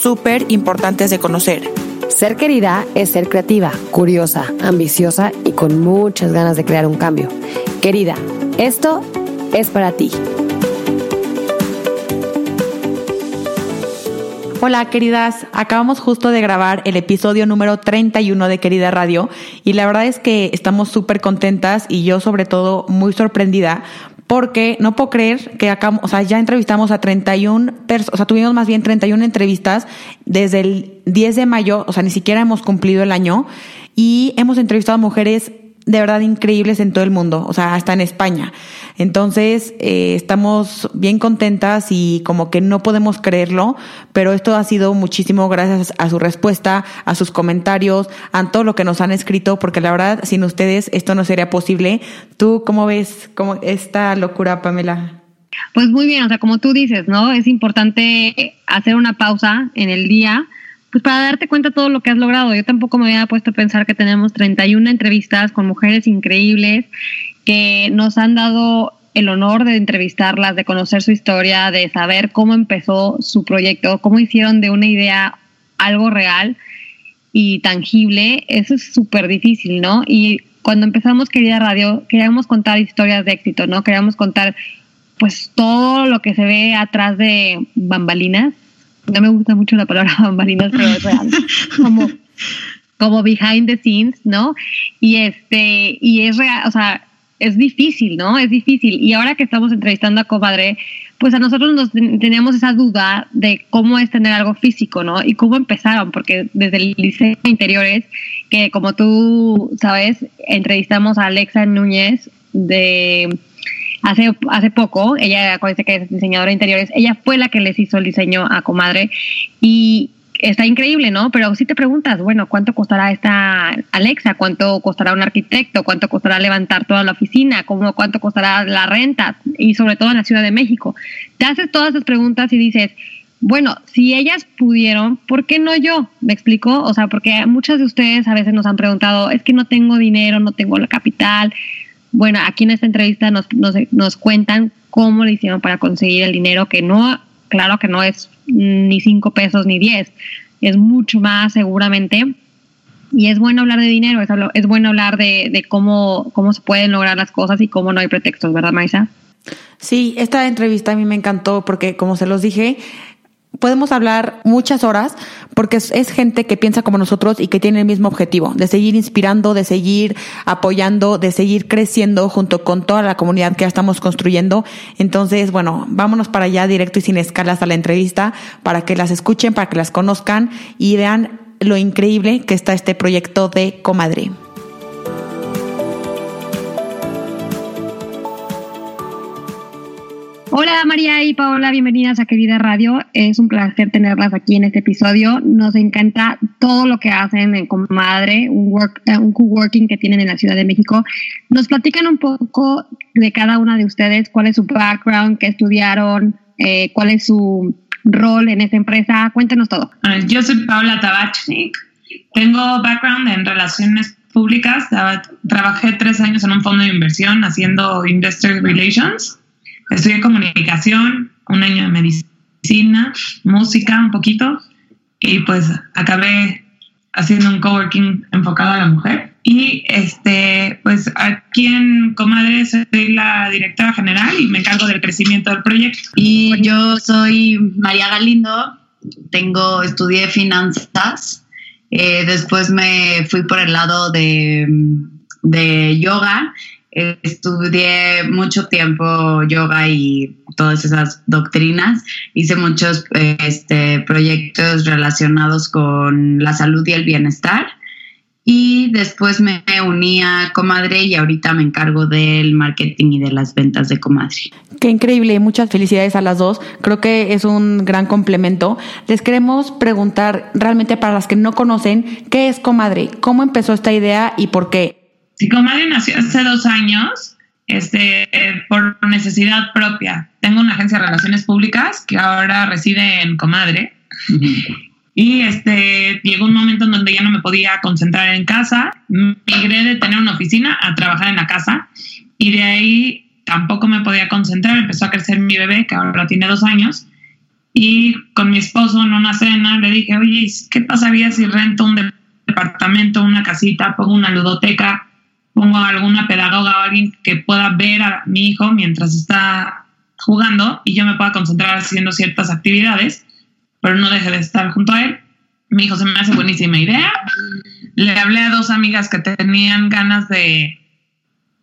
súper importantes de conocer. Ser querida es ser creativa, curiosa, ambiciosa y con muchas ganas de crear un cambio. Querida, esto es para ti. Hola queridas, acabamos justo de grabar el episodio número 31 de Querida Radio y la verdad es que estamos súper contentas y yo sobre todo muy sorprendida porque no puedo creer que acá, o sea, ya entrevistamos a 31 personas, o sea, tuvimos más bien 31 entrevistas desde el 10 de mayo, o sea, ni siquiera hemos cumplido el año y hemos entrevistado a mujeres de verdad increíbles en todo el mundo, o sea, hasta en España. Entonces, eh, estamos bien contentas y como que no podemos creerlo, pero esto ha sido muchísimo gracias a su respuesta, a sus comentarios, a todo lo que nos han escrito, porque la verdad, sin ustedes esto no sería posible. ¿Tú cómo ves como esta locura, Pamela? Pues muy bien, o sea, como tú dices, ¿no? Es importante hacer una pausa en el día pues para darte cuenta todo lo que has logrado. Yo tampoco me había puesto a pensar que tenemos 31 entrevistas con mujeres increíbles que nos han dado el honor de entrevistarlas, de conocer su historia, de saber cómo empezó su proyecto, cómo hicieron de una idea algo real y tangible. Eso es súper difícil, ¿no? Y cuando empezamos Querida Radio, queríamos contar historias de éxito, ¿no? Queríamos contar pues todo lo que se ve atrás de bambalinas no me gusta mucho la palabra bambalinas, pero es real, como, como behind the scenes, ¿no? Y este, y es real, o sea, es difícil, ¿no? Es difícil. Y ahora que estamos entrevistando a Comadre, pues a nosotros nos teníamos esa duda de cómo es tener algo físico, ¿no? Y cómo empezaron, porque desde el liceo de interiores, que como tú sabes, entrevistamos a Alexa Núñez de hace, hace poco, ella acuérdense que es diseñadora de interiores, ella fue la que les hizo el diseño a Comadre y está increíble, ¿no? Pero si te preguntas, bueno, ¿cuánto costará esta Alexa? ¿Cuánto costará un arquitecto? ¿Cuánto costará levantar toda la oficina? ¿Cómo, ¿Cuánto costará la renta? Y sobre todo en la Ciudad de México. Te haces todas esas preguntas y dices, bueno, si ellas pudieron, ¿por qué no yo? ¿Me explico? O sea, porque muchas de ustedes a veces nos han preguntado, es que no tengo dinero, no tengo la capital, bueno, aquí en esta entrevista nos, nos, cuentan cómo le hicieron para conseguir el dinero, que no, claro que no es ni cinco pesos ni diez, es mucho más seguramente. Y es bueno hablar de dinero, es, es bueno hablar de, de cómo, cómo se pueden lograr las cosas y cómo no hay pretextos, ¿verdad, Maisa? Sí, esta entrevista a mí me encantó porque, como se los dije, podemos hablar muchas horas porque es, gente que piensa como nosotros y que tiene el mismo objetivo, de seguir inspirando, de seguir apoyando, de seguir creciendo junto con toda la comunidad que ya estamos construyendo. Entonces, bueno, vámonos para allá directo y sin escalas a la entrevista para que las escuchen, para que las conozcan y vean lo increíble que está este proyecto de Comadre. Hola María y Paola, bienvenidas a Querida Radio. Es un placer tenerlas aquí en este episodio. Nos encanta todo lo que hacen en Comadre, un, work, eh, un co-working que tienen en la Ciudad de México. Nos platican un poco de cada una de ustedes, cuál es su background, qué estudiaron, eh, cuál es su rol en esta empresa. Cuéntenos todo. Yo soy Paola Tabachnik. Tengo background en relaciones públicas. Trabajé tres años en un fondo de inversión haciendo investor relations Estudié comunicación, un año de medicina, música un poquito y pues acabé haciendo un coworking enfocado a la mujer. Y este, pues aquí en Comadre soy la directora general y me encargo del crecimiento del proyecto. Y yo soy María Galindo, tengo, estudié finanzas, eh, después me fui por el lado de, de yoga estudié mucho tiempo yoga y todas esas doctrinas. Hice muchos este, proyectos relacionados con la salud y el bienestar. y después me uní a Comadre y ahorita me encargo del marketing y de las ventas de Comadre. Qué increíble, muchas felicidades a las dos. Creo que es un gran complemento. Les queremos preguntar realmente para las que no conocen, ¿qué es Comadre? ¿Cómo empezó esta idea y por qué? Sí, Comadre nació hace dos años este, por necesidad propia. Tengo una agencia de relaciones públicas que ahora reside en Comadre. Y este, llegó un momento en donde ya no me podía concentrar en casa. Migré de tener una oficina a trabajar en la casa. Y de ahí tampoco me podía concentrar. Empezó a crecer mi bebé, que ahora tiene dos años. Y con mi esposo en una cena le dije, oye, ¿qué pasaría si rento un departamento, una casita, pongo una ludoteca, pongo alguna pedagoga o alguien que pueda ver a mi hijo mientras está jugando y yo me pueda concentrar haciendo ciertas actividades? pero no deje de estar junto a él. Mi hijo se me hace buenísima idea. Le hablé a dos amigas que tenían ganas de,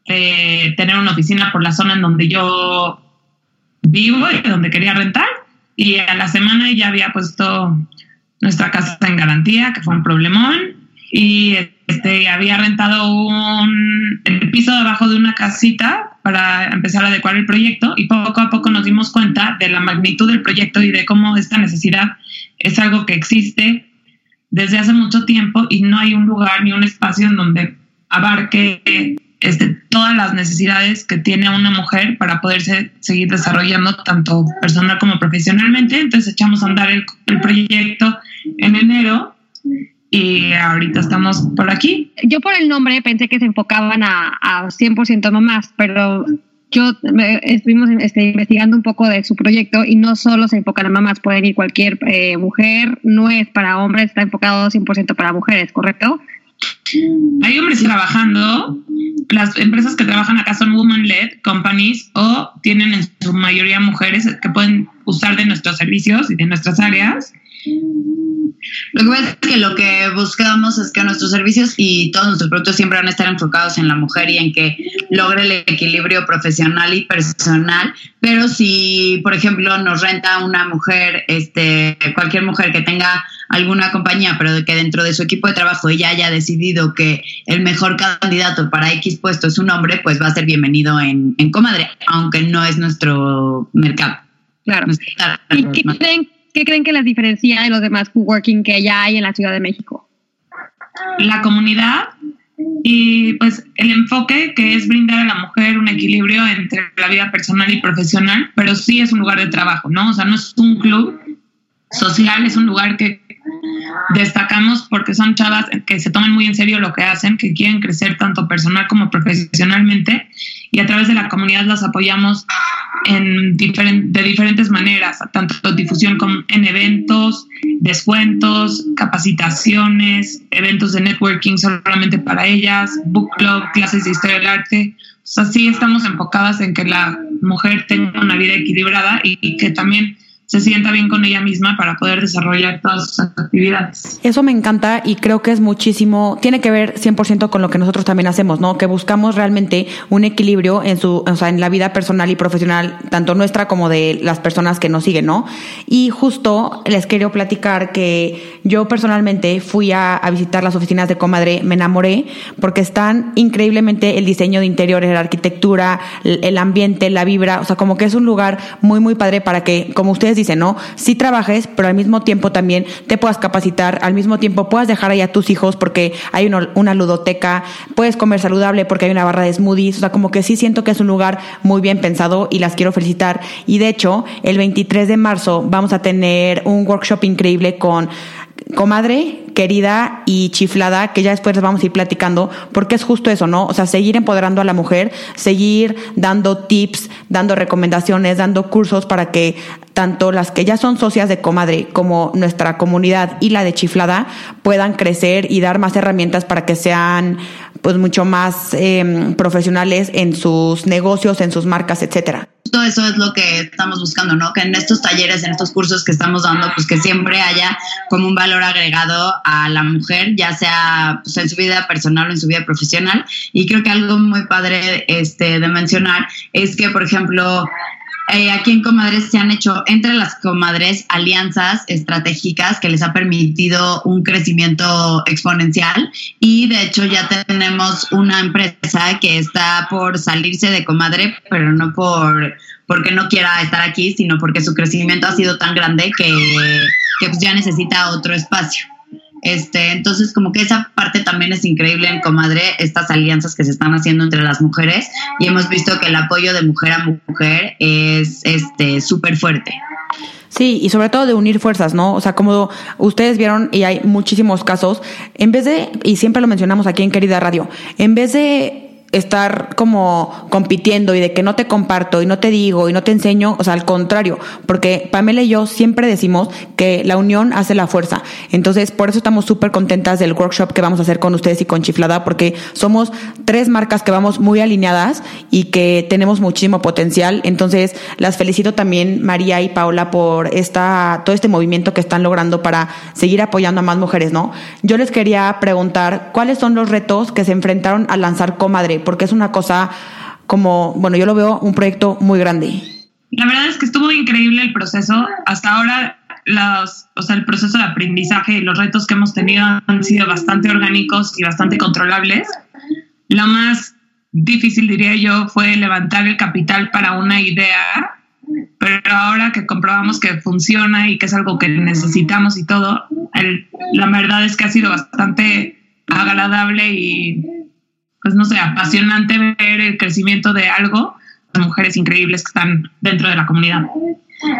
tener una oficina por la zona en donde yo vivo y donde quería rentar. Y a la semana ya había puesto nuestra casa en garantía, que fue un problemón. Y este, había rentado un, el piso debajo de una casita para empezar a adecuar el proyecto y poco a poco nos dimos cuenta de la magnitud del proyecto y de cómo esta necesidad es algo que existe desde hace mucho tiempo y no hay un lugar ni un espacio en donde abarque este, todas las necesidades que tiene una mujer para poderse seguir desarrollando tanto personal como profesionalmente. Entonces echamos a andar el, el proyecto en enero y ahorita estamos por aquí. Yo por el nombre pensé que se enfocaban a, a 100% mamás, pero yo estuvimos este, investigando un poco de su proyecto y no solo se enfocan a mamás, pueden ir cualquier eh, mujer, no es para hombres, está enfocado 100% para mujeres, ¿correcto? Hay hombres trabajando, las empresas que trabajan acá son woman-led companies o tienen en su mayoría mujeres que pueden usar de nuestros servicios y de nuestras áreas lo que pasa es que lo que buscamos es que nuestros servicios y todos nuestros productos siempre van a estar enfocados en la mujer y en que logre el equilibrio profesional y personal. Pero si, por ejemplo, nos renta una mujer, este, cualquier mujer que tenga alguna compañía, pero que dentro de su equipo de trabajo ella haya decidido que el mejor candidato para X puesto es un hombre, pues va a ser bienvenido en, en Comadre, aunque no es nuestro mercado. Claro. ¿Y qué creen ¿Qué creen que las diferencia de los demás coworking que ya hay en la Ciudad de México? La comunidad y pues el enfoque que es brindar a la mujer un equilibrio entre la vida personal y profesional, pero sí es un lugar de trabajo, ¿no? O sea, no es un club social, es un lugar que destacamos porque son chavas que se toman muy en serio lo que hacen, que quieren crecer tanto personal como profesionalmente y a través de la comunidad las apoyamos en de diferentes maneras, tanto difusión como en eventos, descuentos, capacitaciones, eventos de networking solamente para ellas, book club, clases de historia del arte. O sea, estamos enfocadas en que la mujer tenga una vida equilibrada y que también se sienta bien con ella misma para poder desarrollar todas sus actividades. Eso me encanta y creo que es muchísimo, tiene que ver 100% con lo que nosotros también hacemos, ¿no? Que buscamos realmente un equilibrio en su, o sea, en la vida personal y profesional, tanto nuestra como de las personas que nos siguen, ¿no? Y justo les quiero platicar que yo personalmente fui a, a visitar las oficinas de Comadre, me enamoré porque están increíblemente el diseño de interiores, la arquitectura, el ambiente, la vibra, o sea, como que es un lugar muy, muy padre para que, como ustedes dice, ¿no? Si trabajes, pero al mismo tiempo también te puedas capacitar, al mismo tiempo puedas dejar ahí a tus hijos porque hay una, ludoteca, puedes comer saludable porque hay una barra de smoothies, o sea, como que sí siento que es un lugar muy bien pensado y las quiero felicitar. Y de hecho, el 23 de marzo vamos a tener un workshop increíble con comadre, querida y chiflada, que ya después vamos a ir platicando, porque es justo eso, ¿no? O sea, seguir empoderando a la mujer, seguir dando tips, dando recomendaciones, dando cursos para que tanto las que ya son socias de comadre como nuestra comunidad y la de chiflada puedan crecer y dar más herramientas para que sean pues mucho más em, profesionales en sus negocios, en sus marcas, etcétera eso es lo que estamos buscando, ¿no? Que en estos talleres, en estos cursos que estamos dando, pues que siempre haya como un valor agregado a la mujer, ya sea pues, en su vida personal o en su vida profesional. Y creo que algo muy padre este, de mencionar es que, por ejemplo, eh, aquí en Comadres se han hecho entre las comadres alianzas estratégicas que les ha permitido un crecimiento exponencial y de hecho ya tenemos una empresa que está por salirse de comadre, pero no por porque no quiera estar aquí, sino porque su crecimiento ha sido tan grande que, que pues ya necesita otro espacio. Este, entonces, como que esa parte también es increíble en Comadre, estas alianzas que se están haciendo entre las mujeres y hemos visto que el apoyo de mujer a mujer es este súper fuerte. Sí, y sobre todo de unir fuerzas, ¿no? O sea, como ustedes vieron, y hay muchísimos casos, en vez de, y siempre lo mencionamos aquí en Querida Radio, en vez de estar como compitiendo y de que no te comparto y no te digo y no te enseño, o sea, al contrario, porque Pamela y yo siempre decimos que la unión hace la fuerza. Entonces, por eso estamos súper contentas del workshop que vamos a hacer con ustedes y con Chiflada, porque somos tres marcas que vamos muy alineadas y que tenemos muchísimo potencial. Entonces, las felicito también María y Paula por esta, todo este movimiento que están logrando para seguir apoyando a más mujeres, ¿no? Yo les quería preguntar, ¿cuáles son los retos que se enfrentaron a lanzar Comadre? Porque es una cosa como, bueno, yo lo veo un proyecto muy grande. La verdad es que estuvo increíble el proceso. Hasta ahora, los, o sea, el proceso de aprendizaje y los retos que hemos tenido han sido bastante orgánicos y bastante controlables. Lo más difícil, diría yo, fue levantar el capital para una idea, pero ahora que comprobamos que funciona y que es algo que necesitamos y todo, la verdad es que ha sido bastante agradable y pues no sé, apasionante ver el crecimiento de algo, de mujeres increíbles que están dentro de la comunidad.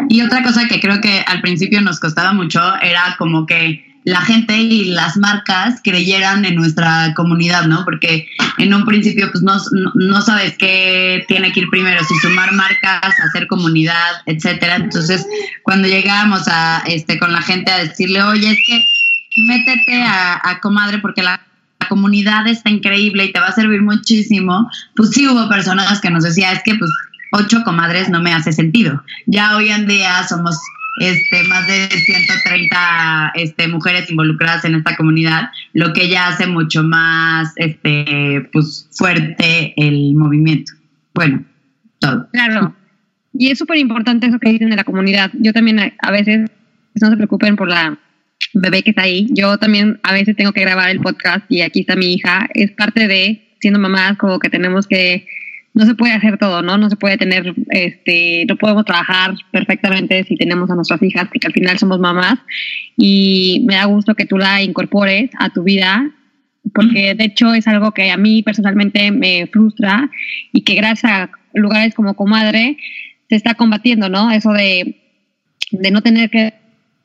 Y otra cosa que creo que al principio nos costaba mucho era como que la gente y las marcas creyeran en nuestra comunidad, ¿no? Porque en un principio pues no, no, sabes qué tiene que ir primero, si sumar marcas, hacer comunidad, etcétera. Entonces, cuando llegábamos a este con la gente a decirle, oye, es que métete a comadre porque la comunidad está increíble y te va a servir muchísimo, pues sí hubo personas que nos decía, es que pues ocho comadres no me hace sentido. Ya hoy en día somos este, más de 130 este, mujeres involucradas en esta comunidad, lo que ya hace mucho más este, pues, fuerte el movimiento. Bueno, todo. Claro. Y es súper importante eso que dicen de la comunidad. Yo también a veces, no se preocupen por la bebé que está ahí. Yo también a veces tengo que grabar el podcast y aquí está mi hija. Es parte de siendo mamás, como que tenemos que, no se puede hacer todo, ¿no? No se puede tener, este, no podemos trabajar perfectamente si tenemos a nuestras hijas, porque al final somos mamás. Y me da gusto que tú la incorpores a tu vida, porque de hecho es algo que a mí personalmente me frustra y que gracias a lugares como Comadre se está combatiendo, ¿no? Eso de, de no tener que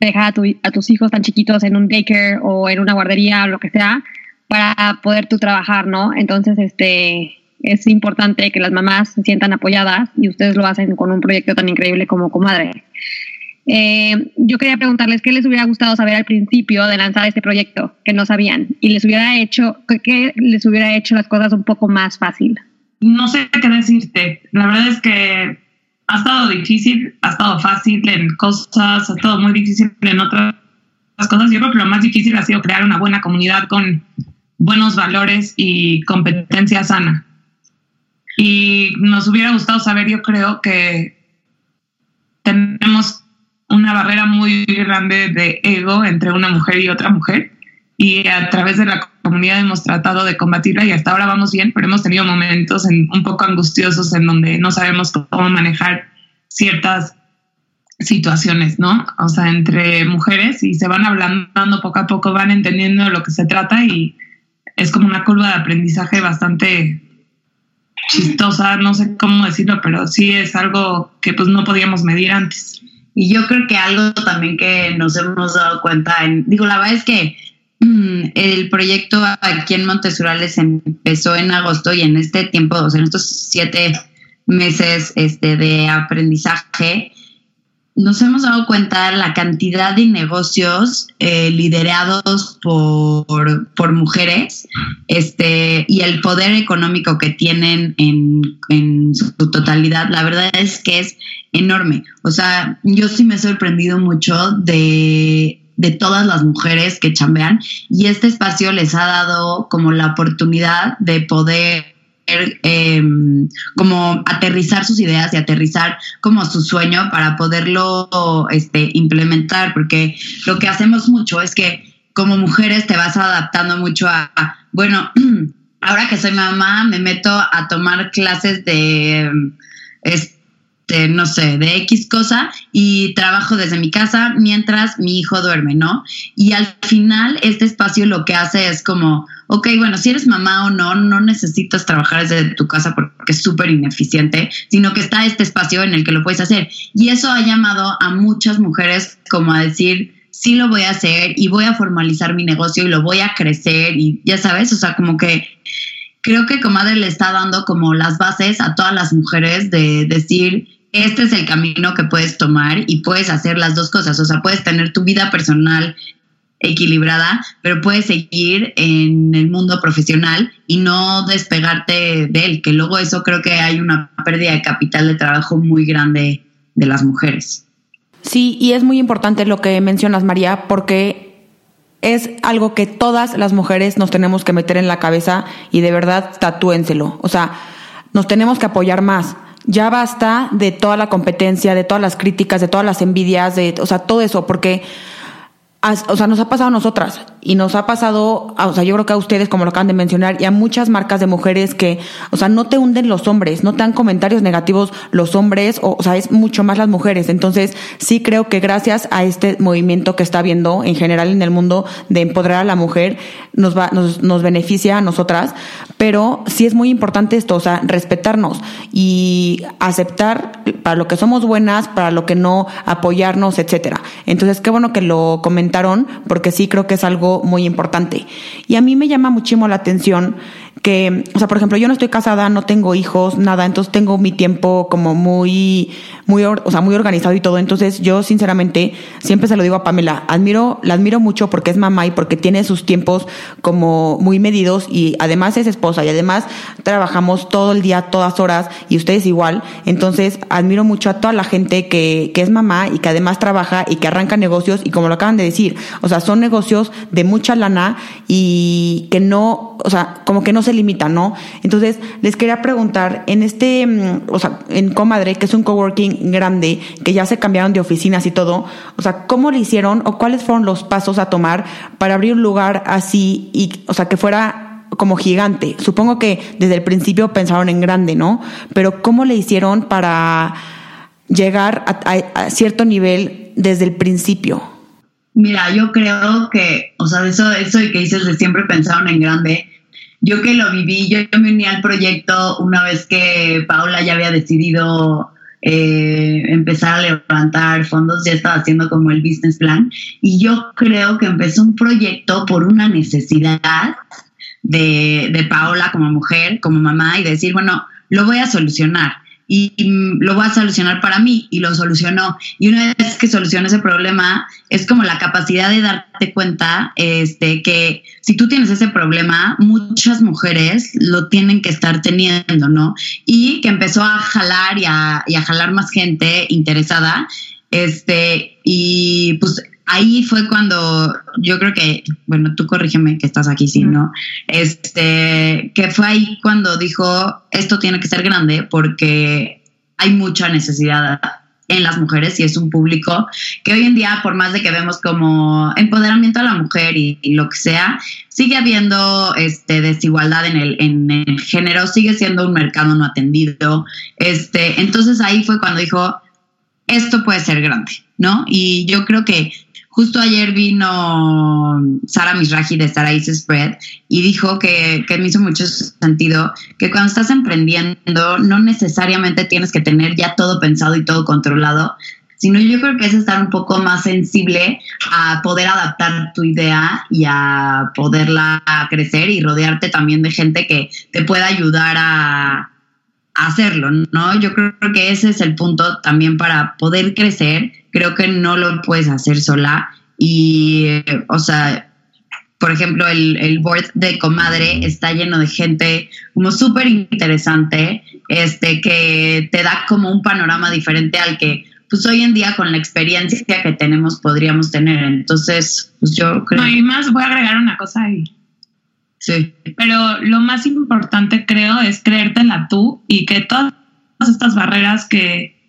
dejar a, tus hijos tan chiquitos en un daycare o en una guardería o lo que sea para poder tú trabajar, ¿no? Entonces, este, es importante que las mamás se sientan apoyadas y ustedes lo hacen con un proyecto tan increíble como Comadre. Eh, yo quería preguntarles qué les hubiera gustado saber al principio de lanzar este proyecto, que no sabían, y les hubiera hecho, qué les hubiera hecho las cosas un poco más fácil. No sé qué decirte. La verdad es que ha estado difícil, ha estado fácil en cosas, ha estado muy difícil en otras cosas. Yo creo que lo más difícil ha sido crear una buena comunidad con buenos valores y competencia sana. Y nos hubiera gustado saber, yo creo que tenemos una barrera muy grande de ego entre una mujer y otra mujer. Y a través de la comunidad hemos tratado de combatirla y hasta ahora vamos bien, pero hemos tenido momentos un poco angustiosos en donde no sabemos cómo manejar ciertas situaciones, ¿no? O sea, entre mujeres y se van hablando poco a poco, van entendiendo lo que se trata y es como una curva de aprendizaje bastante chistosa, no sé cómo decirlo, pero sí es algo que pues no podíamos medir antes. Y yo creo que algo también que nos hemos dado cuenta, en, digo, la verdad es que el proyecto aquí en Montesurales empezó en agosto y en este tiempo, o sea, en estos siete meses este, de aprendizaje, nos hemos dado cuenta la cantidad de negocios eh, liderados por, por, mujeres este, y el poder económico que tienen en, en, su totalidad, la verdad es que es enorme. O sea, yo sí me he sorprendido mucho de de todas las mujeres que chambean y este espacio les ha dado como la oportunidad de poder em, como aterrizar sus ideas y aterrizar como su sueño para poderlo este, implementar, porque lo que hacemos mucho es que como mujeres te vas adaptando mucho a, bueno, ahora que soy mamá, me meto a tomar clases de, este, no sé, de X cosa y trabajo desde mi casa mientras mi hijo duerme, ¿no? Y al final este espacio lo que hace es como, ok, bueno, si eres mamá o no, no necesitas trabajar desde tu casa porque es súper ineficiente, sino que está este espacio en el que lo puedes hacer. Y eso ha llamado a muchas mujeres como a decir, sí lo voy a hacer y voy a formalizar mi negocio y lo voy a crecer y ya sabes, o sea, como que creo que Comadre le está dando como las bases a todas las mujeres de decir, este es el camino que puedes tomar y puedes hacer las dos cosas, o sea, puedes tener tu vida personal equilibrada, pero puedes seguir en el mundo profesional y no despegarte de él, que luego eso creo que hay una pérdida de capital de trabajo muy grande de las mujeres. Sí, y es muy importante lo que mencionas, María, porque es algo que todas las mujeres nos tenemos que meter en la cabeza y de verdad tatúenselo. O sea, nos tenemos que apoyar más. Ya basta de toda la competencia, de todas las críticas, de todas las envidias, de, o sea, todo eso, porque o sea, nos ha pasado a nosotras y nos ha pasado, o sea, yo creo que a ustedes, como lo acaban de mencionar, y a muchas marcas de mujeres que, o sea, no te hunden los hombres, no te dan comentarios negativos los hombres, o, o sea, es mucho más las mujeres. Entonces, sí creo que gracias a este movimiento que está habiendo en general en el mundo de empoderar a la mujer, nos va, nos, nos beneficia a nosotras, pero sí es muy importante esto, o sea, respetarnos y aceptar para lo que somos buenas, para lo que no, apoyarnos, etcétera. Entonces, qué bueno que lo porque sí creo que es algo muy importante. Y a mí me llama muchísimo la atención que, o sea, por ejemplo, yo no estoy casada, no tengo hijos, nada, entonces tengo mi tiempo como muy, muy, o sea, muy organizado y todo. Entonces, yo sinceramente siempre se lo digo a Pamela, admiro, la admiro mucho porque es mamá y porque tiene sus tiempos como muy medidos y además es esposa y además trabajamos todo el día, todas horas y ustedes igual. Entonces, admiro mucho a toda la gente que, que es mamá y que además trabaja y que arranca negocios y como lo acaban de decir, o sea, son negocios de mucha lana y que no, o sea, como que no se limita, ¿no? Entonces, les quería preguntar, en este, mm, o sea, en Comadre, que es un coworking grande, que ya se cambiaron de oficinas y todo, o sea, ¿cómo le hicieron o cuáles fueron los pasos a tomar para abrir un lugar así y, o sea, que fuera como gigante? Supongo que desde el principio pensaron en grande, ¿no? Pero ¿cómo le hicieron para llegar a, cierto nivel desde el principio? Mira, yo creo que, o sea, eso, eso de que dices de siempre pensaron en grande, yo que lo viví, yo, me uní al proyecto una vez que Paula ya había decidido eh, empezar a levantar fondos, ya estaba haciendo como el business plan, y yo creo que empezó un proyecto por una necesidad de, de Paola como mujer, como mamá, y decir, bueno, lo voy a solucionar y, lo voy a solucionar para mí y lo solucionó. Y una vez que soluciona ese problema, es como la capacidad de darte cuenta este, que si tú tienes ese problema, muchas mujeres lo tienen que estar teniendo, ¿no? Y que empezó a jalar y a, y a jalar más gente interesada. Este, y pues ahí fue cuando yo creo que, bueno, tú corrígeme que estás aquí, sí, ¿no? Este, que fue ahí cuando dijo, esto tiene que ser grande porque hay mucha necesidad en las mujeres y es un público que hoy en día, por más de que vemos como empoderamiento a la mujer y, lo que sea, sigue habiendo este, desigualdad en el, en el género, sigue siendo un mercado no atendido. Este, entonces ahí fue cuando dijo, esto puede ser grande, ¿no? Y yo creo que Justo ayer vino Sara Misraji de Sara Is Spread y dijo que, que me hizo mucho sentido que cuando estás emprendiendo no necesariamente tienes que tener ya todo pensado y todo controlado, sino yo creo que es estar un poco más sensible a poder adaptar tu idea y a poderla crecer y rodearte también de gente que te pueda ayudar a, hacerlo, ¿no? Yo creo que ese es el punto también para poder crecer. Creo que no lo puedes hacer sola y, o sea, por ejemplo, el, el board de Comadre está lleno de gente como súper interesante, este, que te da como un panorama diferente al que, pues hoy en día con la experiencia que tenemos podríamos tener. Entonces, pues yo creo... No, y más voy a agregar una cosa ahí. Sí. Pero lo más importante, creo, es creértela tú y que todas estas barreras que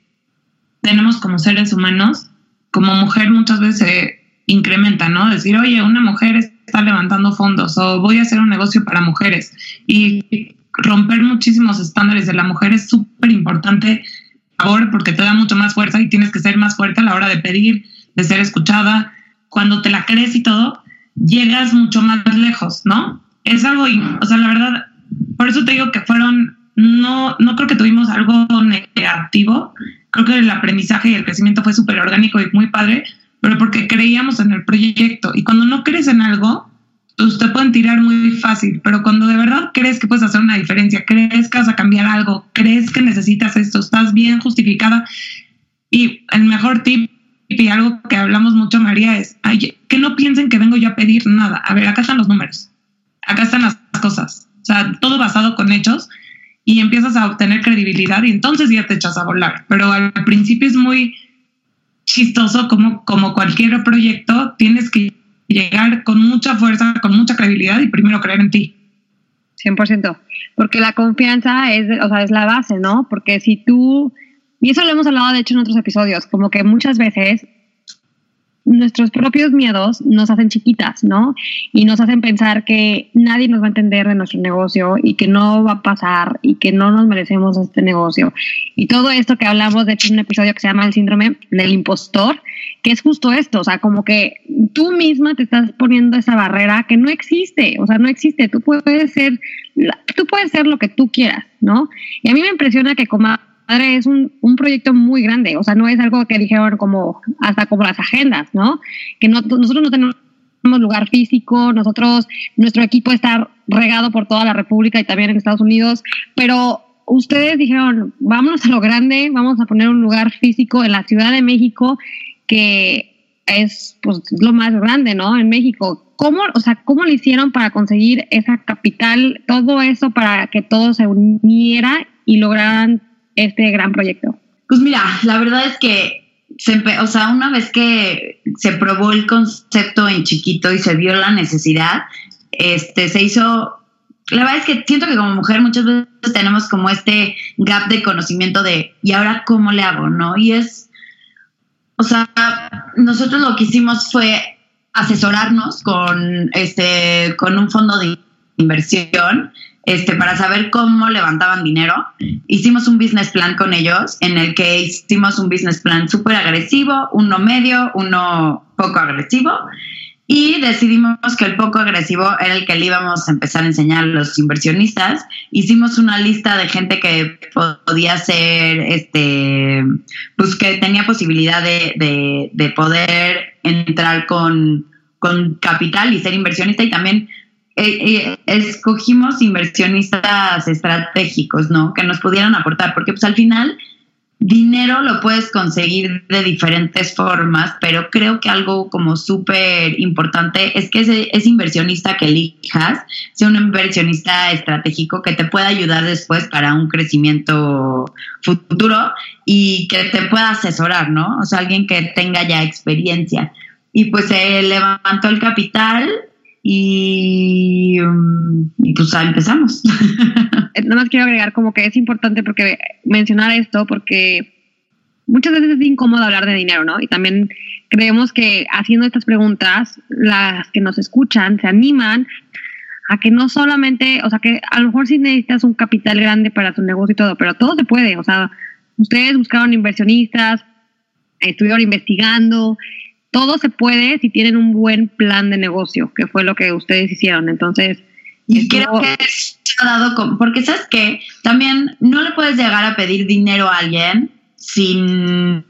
tenemos como seres humanos, como mujer muchas veces se incrementan, ¿no? Decir, oye, una mujer está levantando fondos o voy a hacer un negocio para mujeres. Y romper muchísimos estándares de la mujer es súper importante ahora porque te da mucho más fuerza y tienes que ser más fuerte a la hora de pedir, de ser escuchada. Cuando te la crees y todo, llegas mucho más lejos, ¿no? Es algo, o sea, la verdad, por eso te digo que fueron, no, no creo que tuvimos algo negativo, creo que el aprendizaje y el crecimiento fue súper orgánico y muy padre, pero porque creíamos en el proyecto. Y cuando no crees en algo, pues te pueden tirar muy fácil, pero cuando de verdad crees que puedes hacer una diferencia, crees que vas a cambiar algo, crees que necesitas esto, estás bien justificada. Y el mejor tip y algo que hablamos mucho, María, es que no piensen que vengo yo a pedir nada. A ver, acá están los números acá están las cosas. O sea, todo basado con hechos y empiezas a obtener credibilidad y entonces ya te echas a volar. Pero al principio es muy chistoso como, como cualquier proyecto, tienes que llegar con mucha fuerza, con mucha credibilidad y primero creer en ti. 100%, porque la confianza es, o sea, es la base, ¿no? Porque si tú, y eso lo hemos hablado de hecho en otros episodios, como que muchas veces nuestros propios miedos nos hacen chiquitas, ¿no? Y nos hacen pensar que nadie nos va a entender de nuestro negocio y que no va a pasar y que no nos merecemos este negocio. Y todo esto que hablamos, de hecho, en un episodio que se llama El síndrome del impostor, que es justo esto, o sea, como que tú misma te estás poniendo esa barrera que no existe, o sea, no existe, tú puedes ser, tú puedes ser lo que tú quieras, ¿no? Y a mí me impresiona que es un, un, proyecto muy grande, o sea, no es algo que dijeron como hasta como las agendas, ¿no? Que no, nosotros no tenemos lugar físico, nosotros, nuestro equipo está regado por toda la República y también en Estados Unidos, pero ustedes dijeron, vámonos a lo grande, vamos a poner un lugar físico en la Ciudad de México que es pues lo más grande, ¿no? En México. ¿Cómo, o sea, cómo lo hicieron para conseguir esa capital, todo eso para que todo se uniera y lograran este gran proyecto? Pues mira, la verdad es que, se, o sea, una vez que se probó el concepto en chiquito y se vio la necesidad, este, se hizo la verdad es que siento que como mujer muchas veces tenemos como este gap de conocimiento de, ¿y ahora cómo le hago? ¿No? Y es, o sea, nosotros lo que hicimos fue asesorarnos con, este, con un fondo de inversión este, para saber cómo levantaban dinero. Hicimos un business plan con ellos en el que hicimos un business plan súper agresivo, uno medio, uno poco agresivo. Y decidimos que el poco agresivo era el que le íbamos a empezar a enseñar a los inversionistas. Hicimos una lista de gente que podía ser, este, pues que tenía posibilidad de, de poder entrar con, con capital y ser inversionista y también eh, eh, escogimos inversionistas estratégicos, ¿no? Que nos pudieran aportar, porque pues al final dinero lo puedes conseguir de diferentes formas, pero creo que algo como súper importante es que ese, inversionista que elijas sea un inversionista estratégico que te pueda ayudar después para un crecimiento futuro y que te pueda asesorar, ¿no? O sea, alguien que tenga ya experiencia. Y pues se levantó el capital, y, pues empezamos. Nada más quiero agregar como que es importante porque mencionar esto porque muchas veces es incómodo hablar de dinero, ¿no? Y también creemos que haciendo estas preguntas, las que nos escuchan se animan a que no solamente, o sea, que a lo mejor sí necesitas un capital grande para tu negocio y todo, pero todo se puede, o sea, ustedes buscaron inversionistas, estuvieron investigando, todo se puede si tienen un buen plan de negocio, que fue lo que ustedes hicieron. Entonces, y creo que ha dado con, porque sabes que también no le puedes llegar a pedir dinero a alguien sin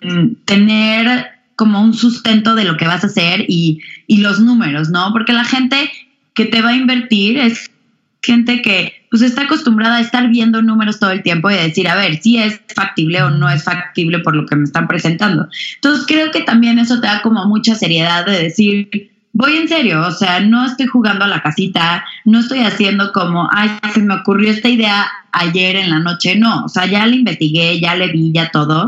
tener como un sustento de lo que vas a hacer y, y los números, ¿no? Porque la gente que te va a invertir es gente que pues está acostumbrada a estar viendo números todo el tiempo y decir, a ver, si es factible o no es factible por lo que me están presentando. Entonces creo que también eso te da como mucha seriedad de decir, voy en serio, o sea, no estoy jugando a la casita, no estoy haciendo como, ay, se me ocurrió esta idea ayer en la noche, no, o sea, ya le investigué, ya le vi, ya todo.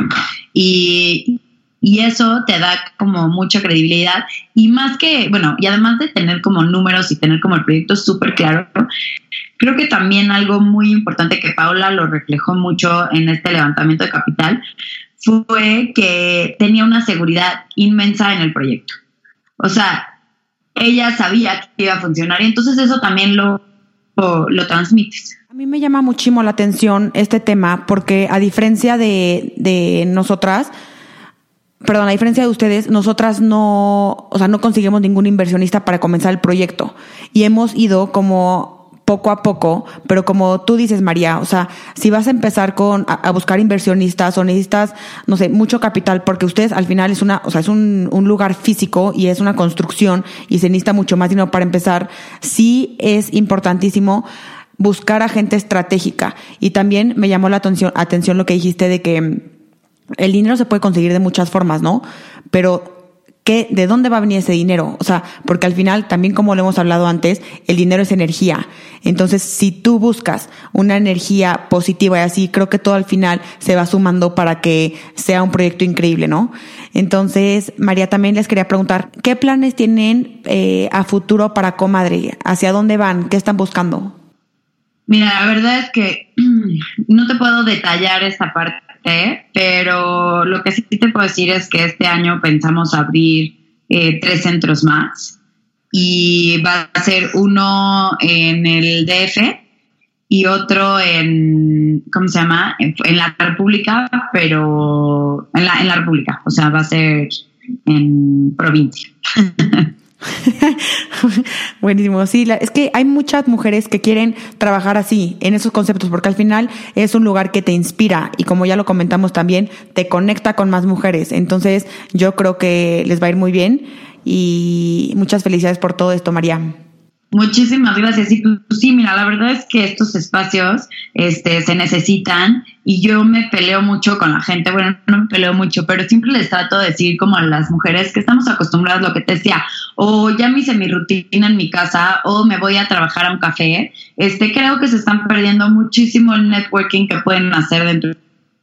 Y, y eso te da como mucha credibilidad y más que, bueno, y además de tener como números y tener como el proyecto súper claro, creo que también algo muy importante que Paula lo reflejó mucho en este levantamiento de capital fue que tenía una seguridad inmensa en el proyecto. O sea, ella sabía que iba a funcionar y entonces eso también lo, lo, transmites. A mí me llama muchísimo la atención este tema porque a diferencia de, de nosotras, perdón, a diferencia de ustedes, nosotras no, o sea, no conseguimos ningún inversionista para comenzar el proyecto y hemos ido como poco a poco, pero como tú dices, María, o sea, si vas a empezar con a, buscar inversionistas o necesitas, no sé, mucho capital, porque ustedes al final es una, o sea, es un, un lugar físico y es una construcción y se necesita mucho más dinero para empezar, sí es importantísimo buscar a gente estratégica. Y también me llamó la atención, atención lo que dijiste de que el dinero se puede conseguir de muchas formas, ¿no? Pero ¿qué, ¿de dónde va a venir ese dinero? O sea, porque al final, también como lo hemos hablado antes, el dinero es energía. Entonces, si tú buscas una energía positiva y así, creo que todo al final se va sumando para que sea un proyecto increíble, ¿no? Entonces, María, también les quería preguntar, ¿qué planes tienen eh, a futuro para Comadre? ¿Hacia dónde van? ¿Qué están buscando? Mira, la verdad es que no te puedo detallar esta parte pero lo que sí te puedo decir es que este año pensamos abrir eh, tres centros más y va a ser uno en el DF y otro en, ¿cómo se llama? En, la República, pero en la, en la República, o sea, va a ser en provincia. Buenísimo, sí, es que hay muchas mujeres que quieren trabajar así, en esos conceptos, porque al final es un lugar que te inspira y como ya lo comentamos también, te conecta con más mujeres. Entonces yo creo que les va a ir muy bien y muchas felicidades por todo esto, María. Muchísimas gracias. Y pues, sí, mira, la verdad es que estos espacios este, se necesitan y yo me peleo mucho con la gente. Bueno, no me peleo mucho, pero siempre les trato de decir como a las mujeres que estamos acostumbradas lo que te decía, o ya me hice mi rutina en mi casa o me voy a trabajar a un café. Este, creo que se están perdiendo muchísimo el networking que pueden hacer dentro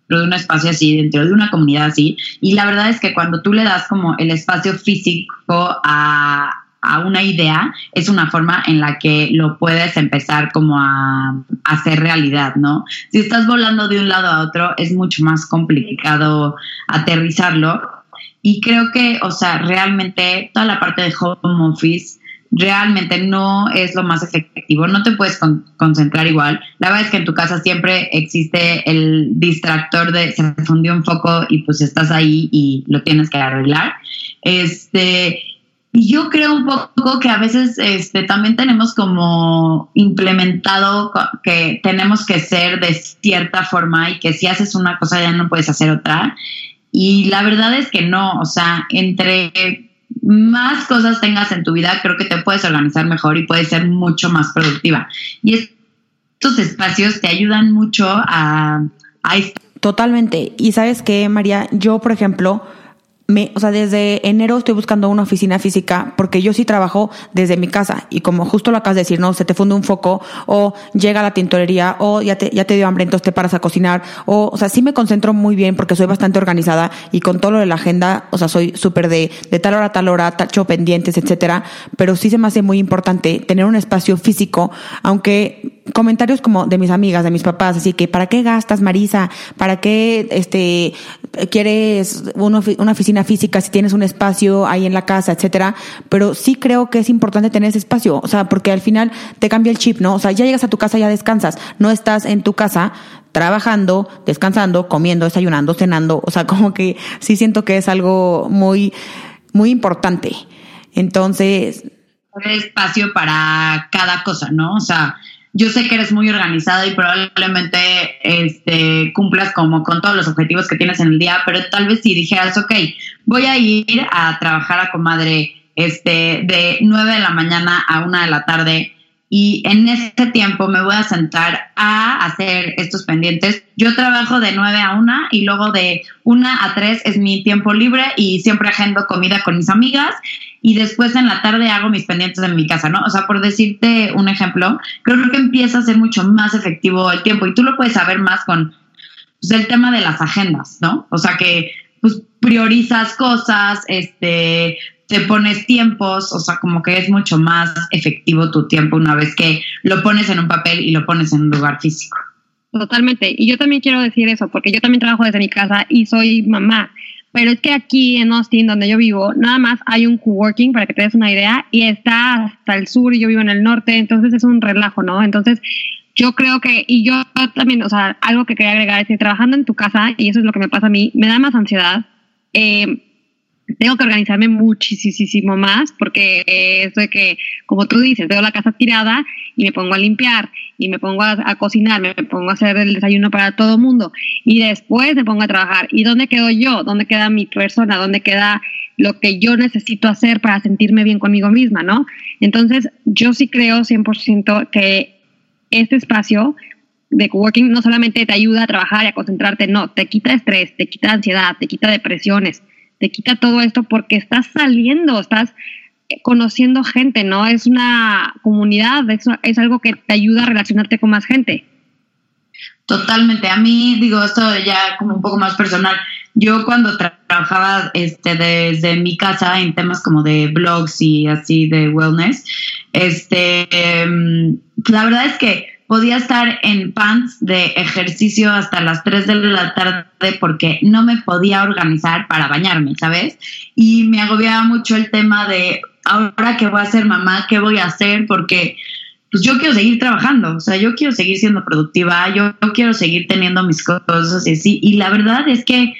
de un espacio así, dentro de una comunidad así. Y la verdad es que cuando tú le das como el espacio físico a, a una idea, es una forma en la que lo puedes empezar como a, hacer realidad, ¿no? Si estás volando de un lado a otro, es mucho más complicado aterrizarlo. Y creo que, o sea, realmente toda la parte de home office realmente no es lo más efectivo, no te puedes concentrar igual. La verdad es que en tu casa siempre existe el distractor de se fundió un foco y pues estás ahí y lo tienes que arreglar. Este, y yo creo un poco que a veces este, también tenemos como implementado que tenemos que ser de cierta forma y que si haces una cosa ya no puedes hacer otra. Y la verdad es que no, o sea, entre más cosas tengas en tu vida, creo que te puedes organizar mejor y puedes ser mucho más productiva. Y estos espacios te ayudan mucho a... a Totalmente. Y sabes que, María, yo, por ejemplo, me, o sea, desde enero estoy buscando una oficina física porque yo sí trabajo desde mi casa y como justo lo acabas de decir, no, se te funde un foco o llega a la tintorería o ya te, ya te dio hambre, entonces te paras a cocinar o, o sea, sí me concentro muy bien porque soy bastante organizada y con todo lo de la agenda, o sea, soy súper de, de tal hora a tal hora, tacho pendientes, etcétera, pero sí se me hace muy importante tener un espacio físico, aunque comentarios como de mis amigas, de mis papás, así que, ¿para qué gastas, Marisa? ¿Para qué, este, quieres una, una oficina física, si tienes un espacio ahí en la casa, etcétera, pero sí creo que es importante tener ese espacio, o sea, porque al final te cambia el chip, ¿no? O sea, ya llegas a tu casa, ya descansas, no estás en tu casa trabajando, descansando, comiendo, desayunando, cenando, o sea, como que sí siento que es algo muy, muy importante. Entonces... Espacio para cada cosa, ¿no? O sea, yo sé que eres muy organizada y probablemente este, cumplas como con todos los objetivos que tienes en el día, pero tal vez si dijeras, ok, voy a ir a trabajar a comadre este, de 9 de la mañana a 1 de la tarde y en ese tiempo me voy a sentar a hacer estos pendientes. Yo trabajo de 9 a 1 y luego de 1 a 3 es mi tiempo libre y siempre agendo comida con mis amigas y después en la tarde hago mis pendientes en mi casa, ¿no? O sea, por decirte un ejemplo, creo que empieza a ser mucho más efectivo el tiempo y tú lo puedes saber más con pues, el tema de las agendas, ¿no? O sea que pues priorizas cosas, este, te pones tiempos, o sea, como que es mucho más efectivo tu tiempo una vez que lo pones en un papel y lo pones en un lugar físico. Totalmente. Y yo también quiero decir eso, porque yo también trabajo desde mi casa y soy mamá. Pero es que aquí en Austin, donde yo vivo, nada más hay un coworking, para que te des una idea, y está hasta el sur y yo vivo en el norte, entonces es un relajo, ¿no? Entonces, yo creo que, y yo también, o sea, algo que quería agregar es que trabajando en tu casa, y eso es lo que me pasa a mí, me da más ansiedad. Eh, tengo que organizarme muchísimo más porque eso de que, como tú dices, veo la casa tirada y me pongo a limpiar y me pongo a, cocinar, me pongo a hacer el desayuno para todo el mundo y después me pongo a trabajar. ¿Y dónde quedo yo? ¿Dónde queda mi persona? ¿Dónde queda lo que yo necesito hacer para sentirme bien conmigo misma? ¿no? Entonces, yo sí creo 100% que este espacio de coworking no solamente te ayuda a trabajar y a concentrarte, no, te quita estrés, te quita ansiedad, te quita depresiones te quita todo esto porque estás saliendo, estás conociendo gente, ¿no? Es una comunidad, es, es algo que te ayuda a relacionarte con más gente. Totalmente. A mí, digo, esto ya como un poco más personal. Yo cuando trabajaba este, desde mi casa en temas como de blogs y así de wellness, este, em, la verdad es que podía estar en pants de ejercicio hasta las 3 de la tarde porque no me podía organizar para bañarme, ¿sabes? Y me agobiaba mucho el tema de ahora que voy a ser mamá, ¿qué voy a hacer? Porque pues yo quiero seguir trabajando, o sea, yo quiero seguir siendo productiva, yo, quiero seguir teniendo mis cosas y así. Y la verdad es que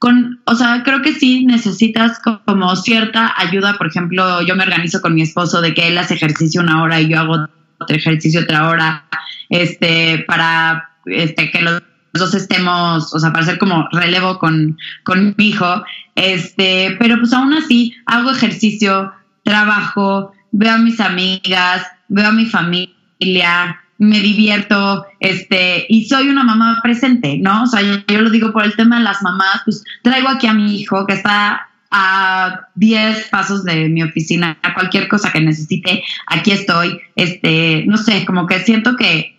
con, o sea, creo que sí necesitas como cierta ayuda. Por ejemplo, yo me organizo con mi esposo de que él hace ejercicio una hora y yo hago otro ejercicio otra hora este, para este, que los dos estemos, o sea, para hacer como relevo con, con mi hijo, este, pero pues aún así hago ejercicio, trabajo, veo a mis amigas, veo a mi familia, me divierto, este, y soy una mamá presente, ¿no? O sea, yo, lo digo por el tema de las mamás, pues traigo aquí a mi hijo que está a 10 pasos de mi oficina, a cualquier cosa que necesite, aquí estoy, este, no sé, como que siento que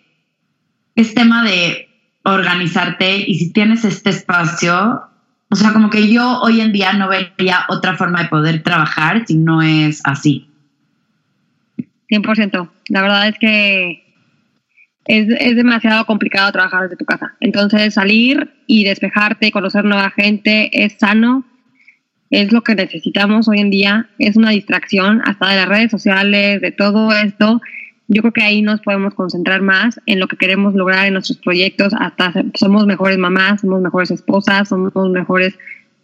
es tema de organizarte y si tienes este espacio, o sea, como que yo hoy en día no vería otra forma de poder trabajar si no es así. 100%. La verdad es que es, es, demasiado complicado trabajar desde tu casa. Entonces, salir y despejarte, conocer nueva gente es sano, es lo que necesitamos hoy en día, es una distracción hasta de las redes sociales, de todo esto yo creo que ahí nos podemos concentrar más en lo que queremos lograr en nuestros proyectos, hasta somos mejores mamás, somos mejores esposas, somos mejores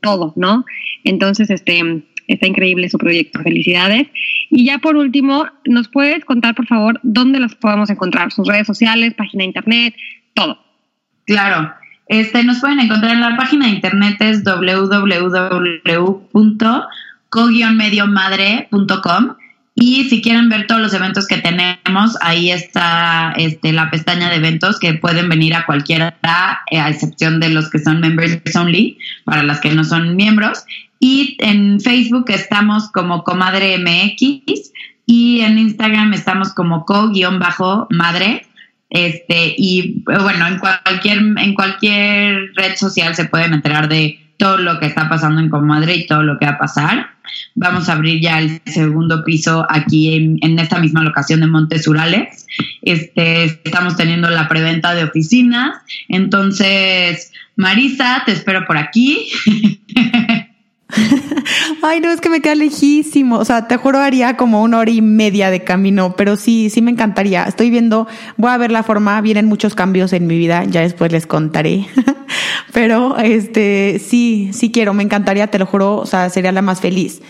todo, ¿no? Entonces, este, está increíble su proyecto, felicidades. Y ya por último, ¿nos puedes contar, por favor, dónde los podemos encontrar? Sus redes sociales, página de internet, todo. Claro. Este, nos pueden encontrar en la página de internet es www.co-mediomadre.com y si quieren ver todos los eventos que tenemos, ahí está este, la pestaña de eventos que pueden venir a cualquiera, eh, a excepción de los que son members only, para las que no son miembros. Y en Facebook estamos como Comadre MX y en Instagram estamos como co-madre. Este, y bueno, en cualquier, en cualquier red social se pueden enterar de todo lo que está pasando en Comadre y todo lo que va a pasar. Vamos a abrir ya el segundo piso aquí en, esta misma locación de Montes Urales. Este, estamos teniendo la preventa de oficinas. Entonces, Marisa, te espero por aquí. Ay, no, es que me queda lejísimo. O sea, te juro, haría como una hora y media de camino, pero sí, sí me encantaría. Estoy viendo, voy a ver la forma, vienen muchos cambios en mi vida, ya después les contaré. pero este, sí, sí quiero, me encantaría, te lo juro, o sea, sería la más feliz.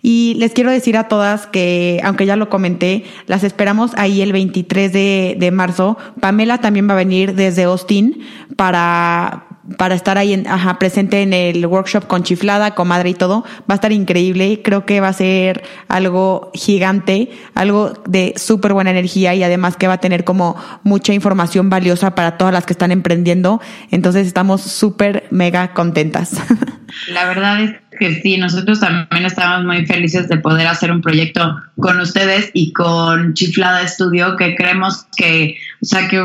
Y les quiero decir a todas que, aunque ya lo comenté, las esperamos ahí el 23 de, de marzo. Pamela también va a venir desde Austin para, para estar ahí en, ajá, presente en el workshop con chiflada, comadre y todo, va a estar increíble. Creo que va a ser algo gigante, algo de súper buena energía y además que va a tener como mucha información valiosa para todas las que están emprendiendo. Entonces estamos súper mega contentas. La verdad es que sí, nosotros también estamos muy felices de poder hacer un proyecto con ustedes y con Chiflada Estudio, que creemos que, o sea, que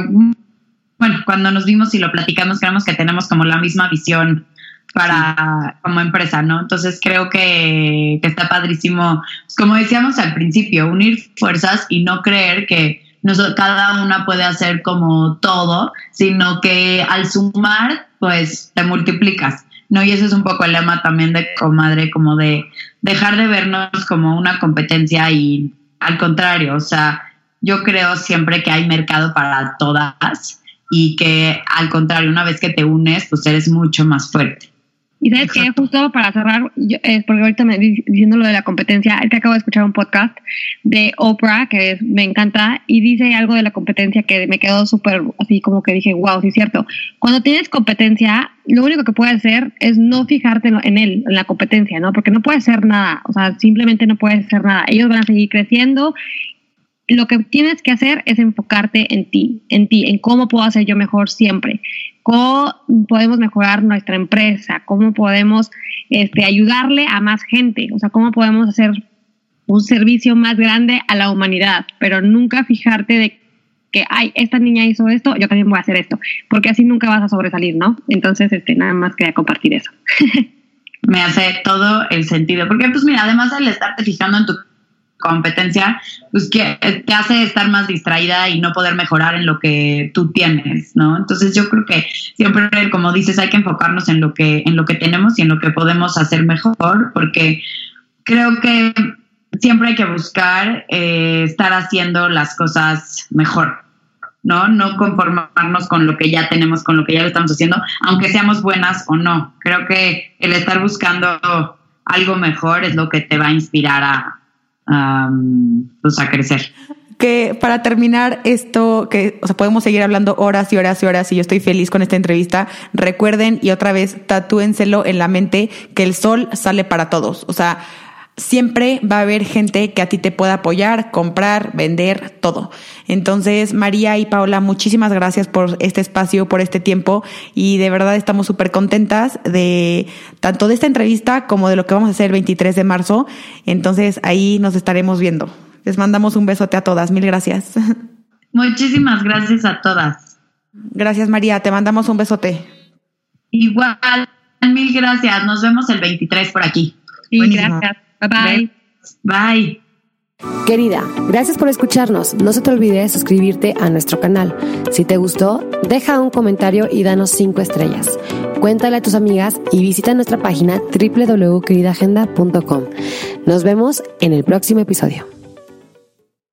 bueno, cuando nos vimos y lo platicamos, creemos que tenemos como la misma visión para como empresa, ¿no? Entonces creo que, que está padrísimo, pues, como decíamos al principio, unir fuerzas y no creer que cada una puede hacer como todo, sino que al sumar, pues te multiplicas. ¿no? Y ese es un poco el lema también de comadre, como de dejar de vernos como una competencia y al contrario, o sea, yo creo siempre que hay mercado para todas y que al contrario, una vez que te unes, pues eres mucho más fuerte. Y sabes que justo para cerrar, es porque ahorita me diciendo lo de la competencia, es que acabo de escuchar un podcast de Oprah que me encanta y dice algo de la competencia que me quedó súper así como que dije, wow, sí es cierto. Cuando tienes competencia, lo único que puedes hacer es no fijarte en él, en la competencia, ¿no? Porque no puedes hacer nada, o sea, simplemente no puedes hacer nada. Ellos van a seguir creciendo lo que tienes que hacer es enfocarte en ti, en ti, en cómo puedo hacer yo mejor siempre, cómo podemos mejorar nuestra empresa, cómo podemos este, ayudarle a más gente, o sea, cómo podemos hacer un servicio más grande a la humanidad, pero nunca fijarte de que, ay, esta niña hizo esto, yo también voy a hacer esto, porque así nunca vas a sobresalir, ¿no? Entonces, este, nada más quería compartir eso. Me hace todo el sentido, porque pues mira, además de estarte fijando en tu competencia, pues que te hace estar más distraída y no poder mejorar en lo que tú tienes, ¿no? Entonces yo creo que siempre, como dices, hay que enfocarnos en lo que, en lo que tenemos y en lo que podemos hacer mejor, porque creo que siempre hay que buscar eh, estar haciendo las cosas mejor, ¿no? No conformarnos con lo que ya tenemos, con lo que ya lo estamos haciendo, aunque seamos buenas o no. Creo que el estar buscando algo mejor es lo que te va a inspirar a, pues a crecer. Que para terminar esto, que o sea, podemos seguir hablando horas y horas y horas y yo estoy feliz con esta entrevista. Recuerden y otra vez tatúenselo en la mente que el sol sale para todos. O sea, siempre va a haber gente que a ti te pueda apoyar, comprar, vender, todo. Entonces, María y Paola, muchísimas gracias por este espacio, por este tiempo y de verdad estamos súper contentas de tanto de esta entrevista como de lo que vamos a hacer el 23 de marzo. Entonces, ahí nos estaremos viendo. Les mandamos un besote a todas. Mil gracias. Muchísimas gracias a todas. Gracias, María. Te mandamos un besote. Igual, mil gracias. Nos vemos el 23 por aquí. Gracias. Bye bye. Querida, gracias por escucharnos. No se te olvide suscribirte a nuestro canal. Si te gustó, deja un comentario y danos 5 estrellas. Cuéntale a tus amigas y visita nuestra página www.queridagenda.com. Nos vemos en el próximo episodio.